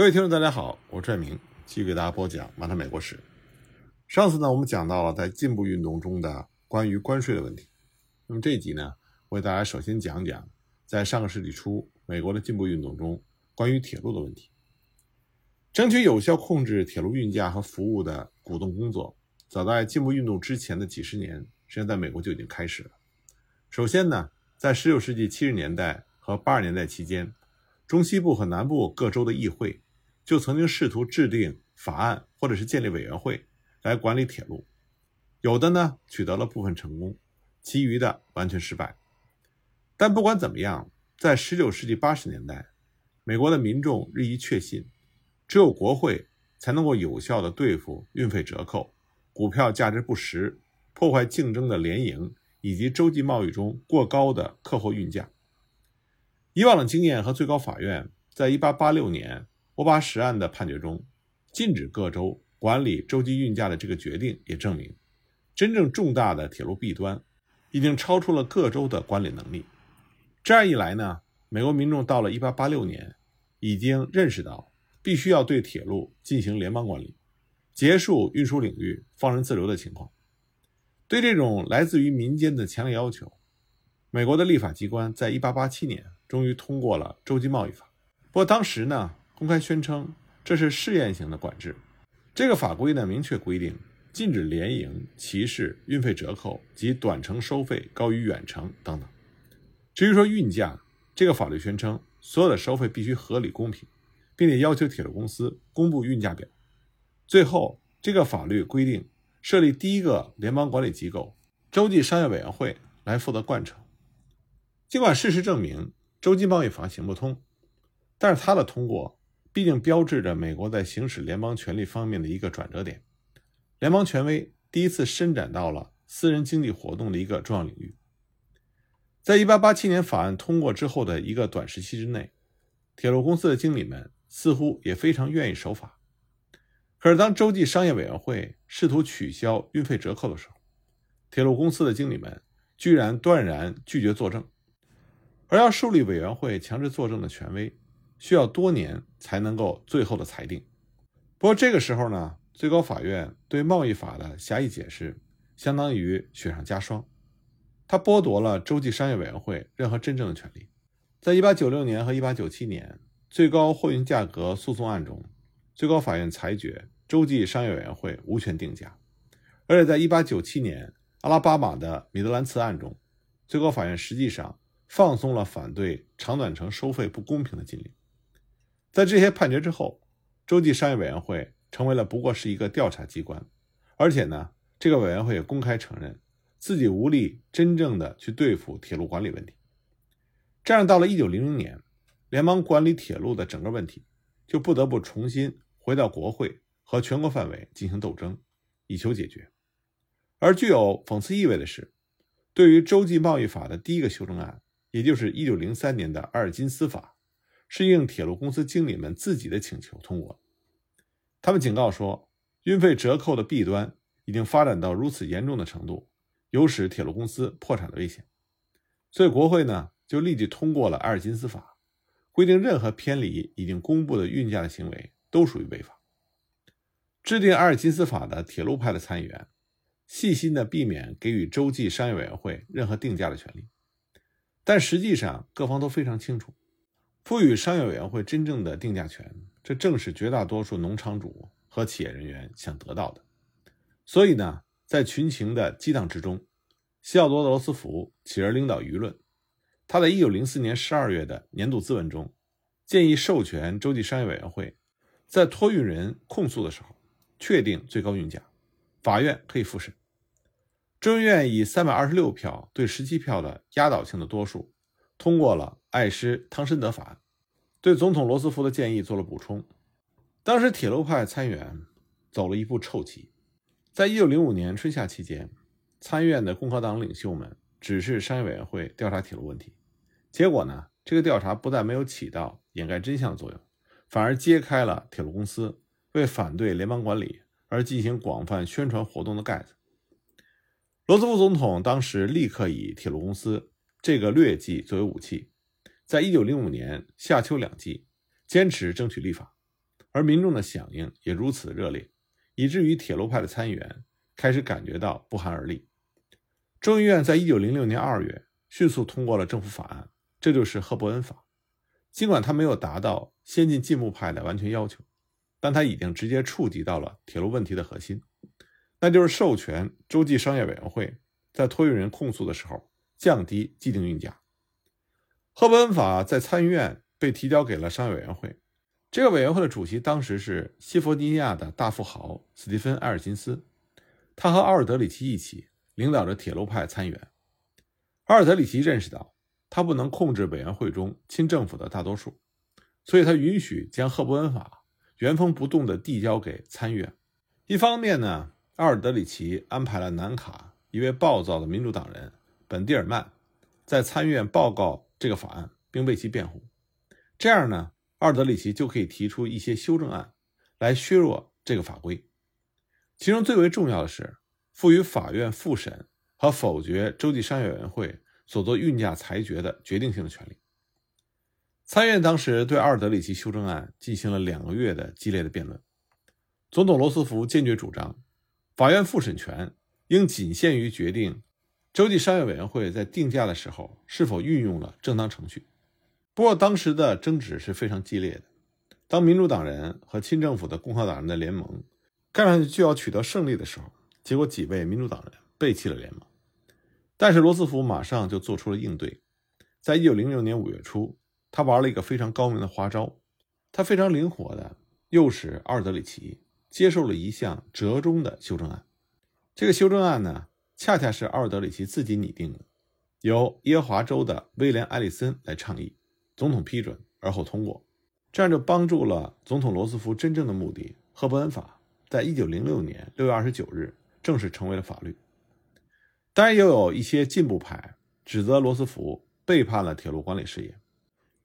各位听众，大家好，我是拽明，继续给大家播讲《马太美国史》。上次呢，我们讲到了在进步运动中的关于关税的问题。那么这一集呢，我给大家首先讲讲在上个世纪初美国的进步运动中关于铁路的问题。争取有效控制铁路运价和服务的鼓动工作，早在进步运动之前的几十年，实际上在美国就已经开始了。首先呢，在19世纪70年代和80年代期间，中西部和南部各州的议会。就曾经试图制定法案，或者是建立委员会来管理铁路，有的呢取得了部分成功，其余的完全失败。但不管怎么样，在19世纪80年代，美国的民众日益确信，只有国会才能够有效地对付运费折扣、股票价值不实、破坏竞争的联营以及洲际贸易中过高的客货运价。以往的经验和最高法院在1886年。波巴什案的判决中，禁止各州管理洲际运价的这个决定也证明，真正重大的铁路弊端已经超出了各州的管理能力。这样一来呢，美国民众到了1886年，已经认识到必须要对铁路进行联邦管理，结束运输领域放任自流的情况。对这种来自于民间的强烈要求，美国的立法机关在1887年终于通过了洲际贸易法。不过当时呢。公开宣称这是试验型的管制。这个法规呢，明确规定禁止联营、歧视、运费折扣及短程收费高于远程等等。至于说运价，这个法律宣称所有的收费必须合理公平，并且要求铁路公司公布运价表。最后，这个法律规定设立第一个联邦管理机构——洲际商业委员会来负责贯彻。尽管事实证明洲际贸易法行不通，但是它的通过。毕竟标志着美国在行使联邦权力方面的一个转折点，联邦权威第一次伸展到了私人经济活动的一个重要领域。在1887年法案通过之后的一个短时期之内，铁路公司的经理们似乎也非常愿意守法。可是，当洲际商业委员会试图取消运费折扣的时候，铁路公司的经理们居然断然拒绝作证，而要树立委员会强制作证的权威。需要多年才能够最后的裁定。不过这个时候呢，最高法院对贸易法的狭义解释，相当于雪上加霜。它剥夺了洲际商业委员会任何真正的权利。在1896年和1897年最高货运价格诉讼案中，最高法院裁决洲际商业委员会无权定价。而且在1897年阿拉巴马的米德兰茨案中，最高法院实际上放松了反对长短程收费不公平的禁令。在这些判决之后，洲际商业委员会成为了不过是一个调查机关，而且呢，这个委员会也公开承认自己无力真正的去对付铁路管理问题。这样，到了1900年，联邦管理铁路的整个问题就不得不重新回到国会和全国范围进行斗争，以求解决。而具有讽刺意味的是，对于洲际贸易法的第一个修正案，也就是1903年的阿尔金斯法。是应铁路公司经理们自己的请求通过。他们警告说，运费折扣的弊端已经发展到如此严重的程度，有使铁路公司破产的危险。所以国会呢就立即通过了阿尔金斯法，规定任何偏离已经公布的运价的行为都属于违法。制定阿尔金斯法的铁路派的参议员，细心的避免给予洲际商业委员会任何定价的权利，但实际上各方都非常清楚。赋予商业委员会真正的定价权，这正是绝大多数农场主和企业人员想得到的。所以呢，在群情的激荡之中，西奥多·罗斯福起而领导舆论。他在1904年12月的年度咨文中，建议授权州际商业委员会，在托运人控诉的时候，确定最高运价，法院可以复审。众议院以326票对17票的压倒性的多数。通过了艾施汤申德法案，对总统罗斯福的建议做了补充。当时铁路派参议员走了一步臭棋。在一九零五年春夏期间，参议院的共和党领袖们指示商业委员会调查铁路问题。结果呢，这个调查不但没有起到掩盖真相的作用，反而揭开了铁路公司为反对联邦管理而进行广泛宣传活动的盖子。罗斯福总统当时立刻以铁路公司。这个劣迹作为武器，在一九零五年夏秋两季坚持争取立法，而民众的响应也如此热烈，以至于铁路派的参议员开始感觉到不寒而栗。众议院在一九零六年二月迅速通过了政府法案，这就是赫伯恩法。尽管它没有达到先进进步派的完全要求，但它已经直接触及到了铁路问题的核心，那就是授权洲际商业委员会在托运人控诉的时候降低既定运价。赫伯恩法在参议院被提交给了商业委员会，这个委员会的主席当时是西弗吉尼亚的大富豪斯蒂芬·埃尔金斯，他和奥尔德里奇一起领导着铁路派参议员。奥尔德里奇认识到他不能控制委员会中亲政府的大多数，所以他允许将赫伯恩法原封不动地递交给参议院。一方面呢，奥尔德里奇安排了南卡一位暴躁的民主党人本蒂尔曼在参议院报告。这个法案，并为其辩护，这样呢，奥尔德里奇就可以提出一些修正案来削弱这个法规。其中最为重要的是，赋予法院复审和否决洲际商业委员会所做运价裁决的决定性的权利。参议院当时对奥尔德里奇修正案进行了两个月的激烈的辩论。总统罗斯福坚决主张，法院复审权应仅限于决定。洲际商业委员会在定价的时候是否运用了正当程序？不过当时的争执是非常激烈的。当民主党人和亲政府的共和党人的联盟看上去就要取得胜利的时候，结果几位民主党人背弃了联盟。但是罗斯福马上就做出了应对。在一九零六年五月初，他玩了一个非常高明的花招，他非常灵活的诱使阿尔德里奇接受了一项折中的修正案。这个修正案呢？恰恰是奥尔德里奇自己拟定的，由耶华州的威廉·埃里森来倡议，总统批准，而后通过，这样就帮助了总统罗斯福真正的目的——赫伯恩法，在一九零六年六月二十九日正式成为了法律。当然，也有一些进步派指责罗斯福背叛了铁路管理事业，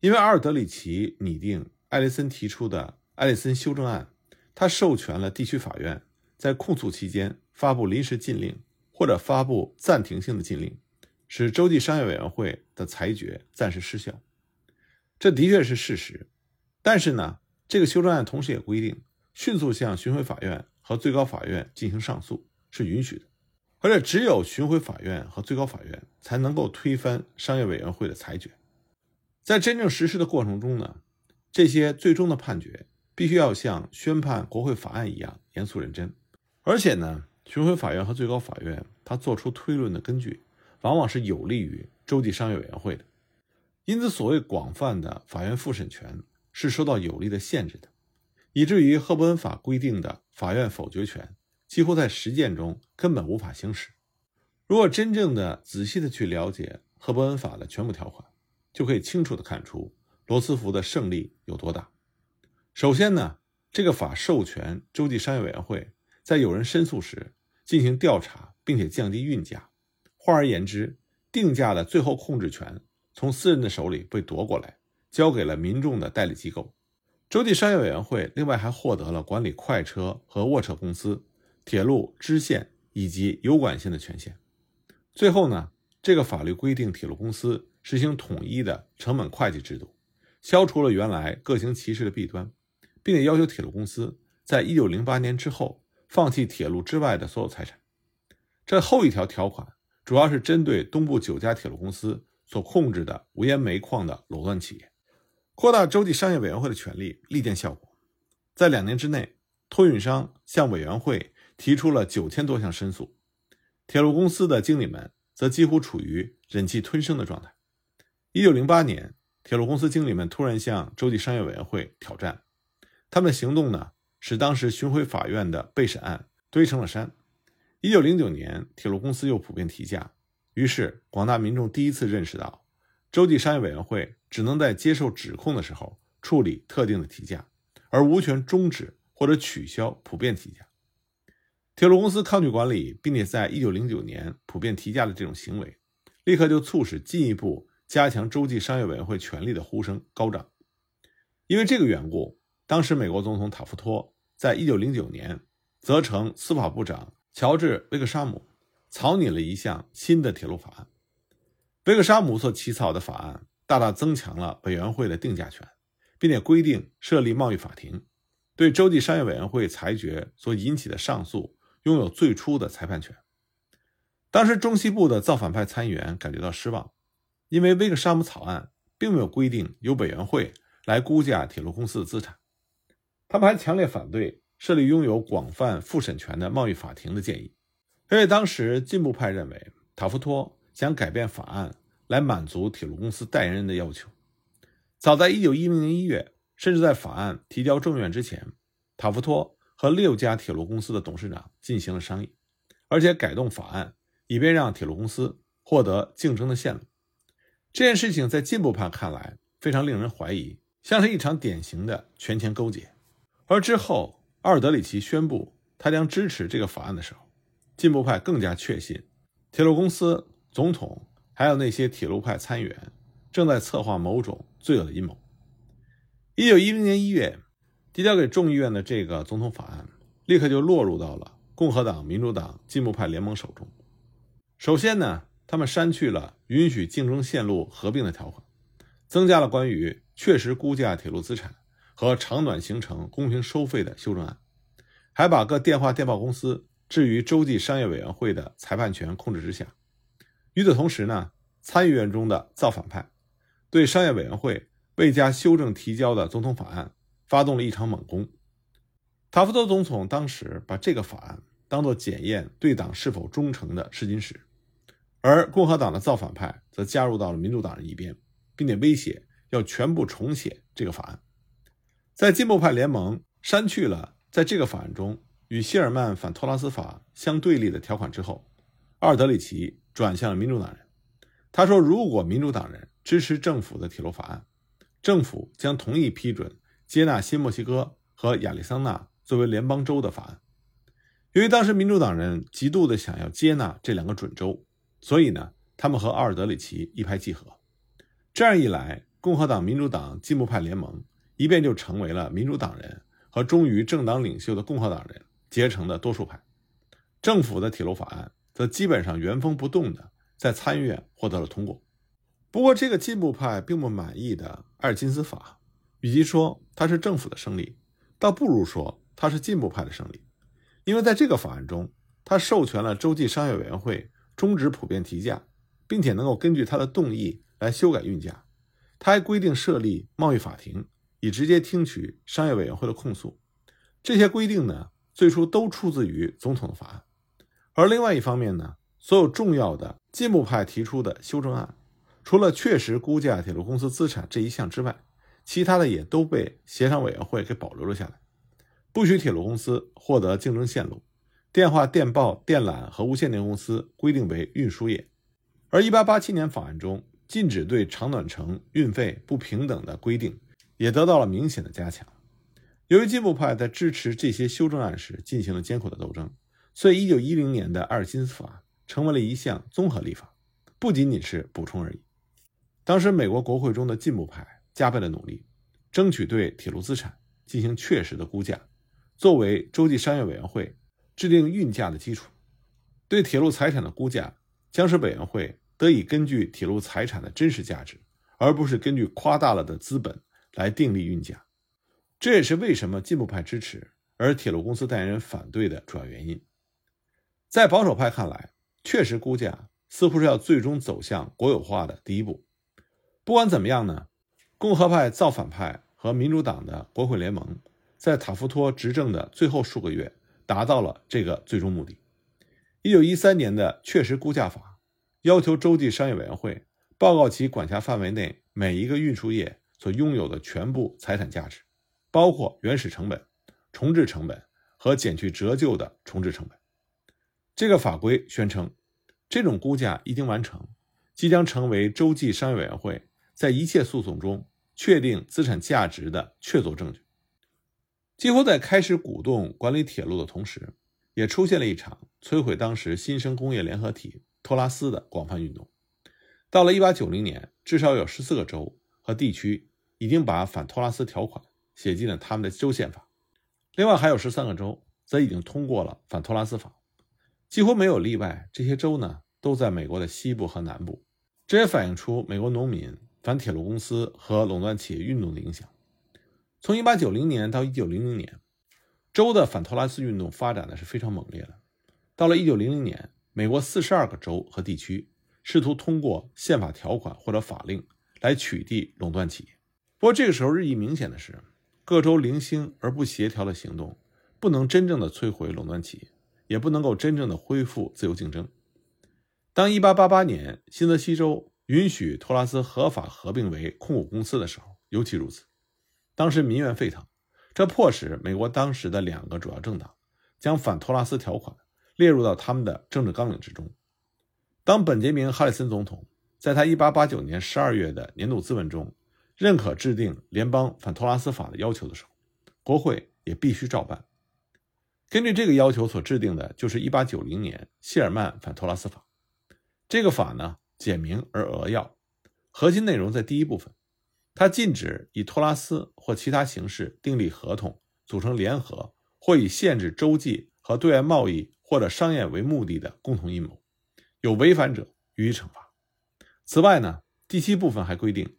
因为阿尔德里奇拟定艾利森提出的艾利森修正案，他授权了地区法院在控诉期间发布临时禁令。或者发布暂停性的禁令，使洲际商业委员会的裁决暂时失效。这的确是事实。但是呢，这个修正案同时也规定，迅速向巡回法院和最高法院进行上诉是允许的，而且只有巡回法院和最高法院才能够推翻商业委员会的裁决。在真正实施的过程中呢，这些最终的判决必须要像宣判国会法案一样严肃认真，而且呢。巡回法院和最高法院，他做出推论的根据，往往是有利于洲际商业委员会的，因此，所谓广泛的法院复审权是受到有力的限制的，以至于赫伯恩法规定的法院否决权，几乎在实践中根本无法行使。如果真正的仔细的去了解赫伯恩法的全部条款，就可以清楚的看出罗斯福的胜利有多大。首先呢，这个法授权洲际商业委员会在有人申诉时。进行调查，并且降低运价。换而言之，定价的最后控制权从私人的手里被夺过来，交给了民众的代理机构。洲际商业委员会另外还获得了管理快车和卧车公司、铁路支线以及油管线的权限。最后呢，这个法律规定铁路公司实行统一的成本会计制度，消除了原来各行其事的弊端，并且要求铁路公司在一九零八年之后。放弃铁路之外的所有财产。这后一条条款主要是针对东部九家铁路公司所控制的无烟煤矿的垄断企业，扩大洲际商业委员会的权力，立见效果。在两年之内，托运商向委员会提出了九千多项申诉，铁路公司的经理们则几乎处于忍气吞声的状态。一九零八年，铁路公司经理们突然向洲际商业委员会挑战，他们的行动呢？使当时巡回法院的备审案堆成了山。一九零九年，铁路公司又普遍提价，于是广大民众第一次认识到，洲际商业委员会只能在接受指控的时候处理特定的提价，而无权终止或者取消普遍提价。铁路公司抗拒管理，并且在一九零九年普遍提价的这种行为，立刻就促使进一步加强洲际商业委员会权力的呼声高涨。因为这个缘故。当时，美国总统塔夫托在一九零九年责成司法部长乔治·威克沙姆草拟了一项新的铁路法案。威克沙姆所起草的法案大大增强了委员会的定价权，并且规定设立贸易法庭，对洲际商业委员会裁决所引起的上诉拥有最初的裁判权。当时中西部的造反派参议员感觉到失望，因为威克沙姆草案并没有规定由委员会来估价铁路公司的资产。他们还强烈反对设立拥有广泛复审权的贸易法庭的建议，因为当时进步派认为塔夫托想改变法案来满足铁路公司代言人的要求。早在1910年1月，甚至在法案提交众院之前，塔夫托和六家铁路公司的董事长进行了商议，而且改动法案。以便让铁路公司获得竞争的线路，这件事情在进步派看来非常令人怀疑，像是一场典型的权钱勾结。而之后，奥尔德里奇宣布他将支持这个法案的时候，进步派更加确信，铁路公司、总统还有那些铁路派参议员正在策划某种罪恶的阴谋。一九一零年一月，提交给众议院的这个总统法案，立刻就落入到了共和党、民主党、进步派联盟手中。首先呢，他们删去了允许竞争线路合并的条款，增加了关于确实估价铁路资产和长短行程公平收费的修正案，还把各电话电报公司置于洲际商业委员会的裁判权控制之下。与此同时呢，参议院中的造反派对商业委员会未加修正提交的总统法案发动了一场猛攻。塔夫托总统当时把这个法案当作检验对党是否忠诚的试金石。而共和党的造反派则加入到了民主党人一边，并且威胁要全部重写这个法案。在进步派联盟删去了在这个法案中与希尔曼反托拉斯法相对立的条款之后，阿尔德里奇转向了民主党人。他说：“如果民主党人支持政府的铁路法案，政府将同意批准接纳新墨西哥和亚利桑那作为联邦州的法案。”由于当时民主党人极度的想要接纳这两个准州。所以呢，他们和奥尔德里奇一拍即合，这样一来，共和党、民主党、进步派联盟一变就成为了民主党人和忠于政党领袖的共和党人结成的多数派。政府的铁路法案则基本上原封不动的在参议院获得了通过。不过，这个进步派并不满意的艾尔金斯法，与其说它是政府的胜利，倒不如说它是进步派的胜利，因为在这个法案中，它授权了洲际商业委员会。终止普遍提价，并且能够根据它的动议来修改运价。他还规定设立贸易法庭，以直接听取商业委员会的控诉。这些规定呢，最初都出自于总统的法案。而另外一方面呢，所有重要的进步派提出的修正案，除了确实估价铁路公司资产这一项之外，其他的也都被协商委员会给保留了下来。不许铁路公司获得竞争线路。电话、电报、电缆和无线电公司规定为运输业，而1887年法案中禁止对长短程运费不平等的规定也得到了明显的加强。由于进步派在支持这些修正案时进行了艰苦的斗争，所以1910年的阿尔金斯法成为了一项综合立法，不仅仅是补充而已。当时美国国会中的进步派加倍了努力，争取对铁路资产进行确实的估价，作为洲际商业委员会。制定运价的基础，对铁路财产的估价将使委员会得以根据铁路财产的真实价值，而不是根据夸大了的资本来订立运价。这也是为什么进步派支持而铁路公司代言人反对的主要原因。在保守派看来，确实估价似乎是要最终走向国有化的第一步。不管怎么样呢，共和派造反派和民主党的国会联盟在塔夫托执政的最后数个月。达到了这个最终目的。一九一三年的确实估价法要求洲际商业委员会报告其管辖范围内每一个运输业所拥有的全部财产价值，包括原始成本、重置成本和减去折旧的重置成本。这个法规宣称，这种估价一经完成，即将成为洲际商业委员会在一切诉讼中确定资产价值的确凿证据。几乎在开始鼓动管理铁路的同时，也出现了一场摧毁当时新生工业联合体托拉斯的广泛运动。到了1890年，至少有14个州和地区已经把反托拉斯条款写进了他们的州宪法，另外还有13个州则已经通过了反托拉斯法，几乎没有例外。这些州呢，都在美国的西部和南部，这也反映出美国农民反铁路公司和垄断企业运动的影响。从1890年到1900年，州的反托拉斯运动发展的是非常猛烈的。到了1900年，美国42个州和地区试图通过宪法条款或者法令来取缔垄断企业。不过，这个时候日益明显的是，各州零星而不协调的行动，不能真正的摧毁垄断企业，也不能够真正的恢复自由竞争。当1888年新泽西州允许托拉斯合法合并为控股公司的时候，尤其如此。当时民怨沸腾，这迫使美国当时的两个主要政党将反托拉斯条款列入到他们的政治纲领之中。当本杰明·哈里森总统在他1889年12月的年度咨文中认可制定联邦反托拉斯法的要求的时候，国会也必须照办。根据这个要求所制定的就是1890年谢尔曼反托拉斯法。这个法呢简明而扼要，核心内容在第一部分。它禁止以托拉斯或其他形式订立合同、组成联合或以限制州际和对外贸易或者商业为目的的共同阴谋，有违反者予以惩罚。此外呢，第七部分还规定，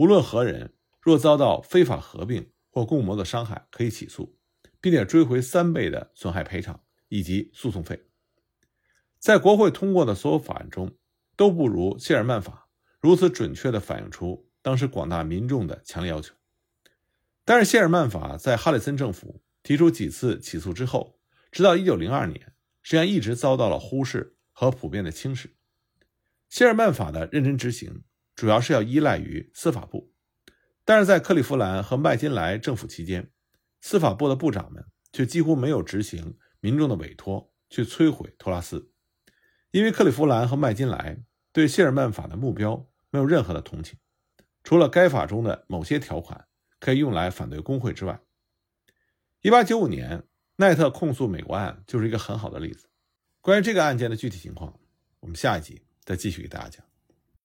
无论何人若遭到非法合并或共谋的伤害，可以起诉，并且追回三倍的损害赔偿以及诉讼费。在国会通过的所有法案中，都不如谢尔曼法如此准确地反映出。当时广大民众的强烈要求，但是谢尔曼法在哈里森政府提出几次起诉之后，直到1902年，实际上一直遭到了忽视和普遍的轻视。谢尔曼法的认真执行，主要是要依赖于司法部，但是在克利夫兰和麦金莱政府期间，司法部的部长们却几乎没有执行民众的委托去摧毁托拉斯，因为克利夫兰和麦金莱对谢尔曼法的目标没有任何的同情。除了该法中的某些条款可以用来反对工会之外，1895年奈特控诉美国案就是一个很好的例子。关于这个案件的具体情况，我们下一集再继续给大家讲。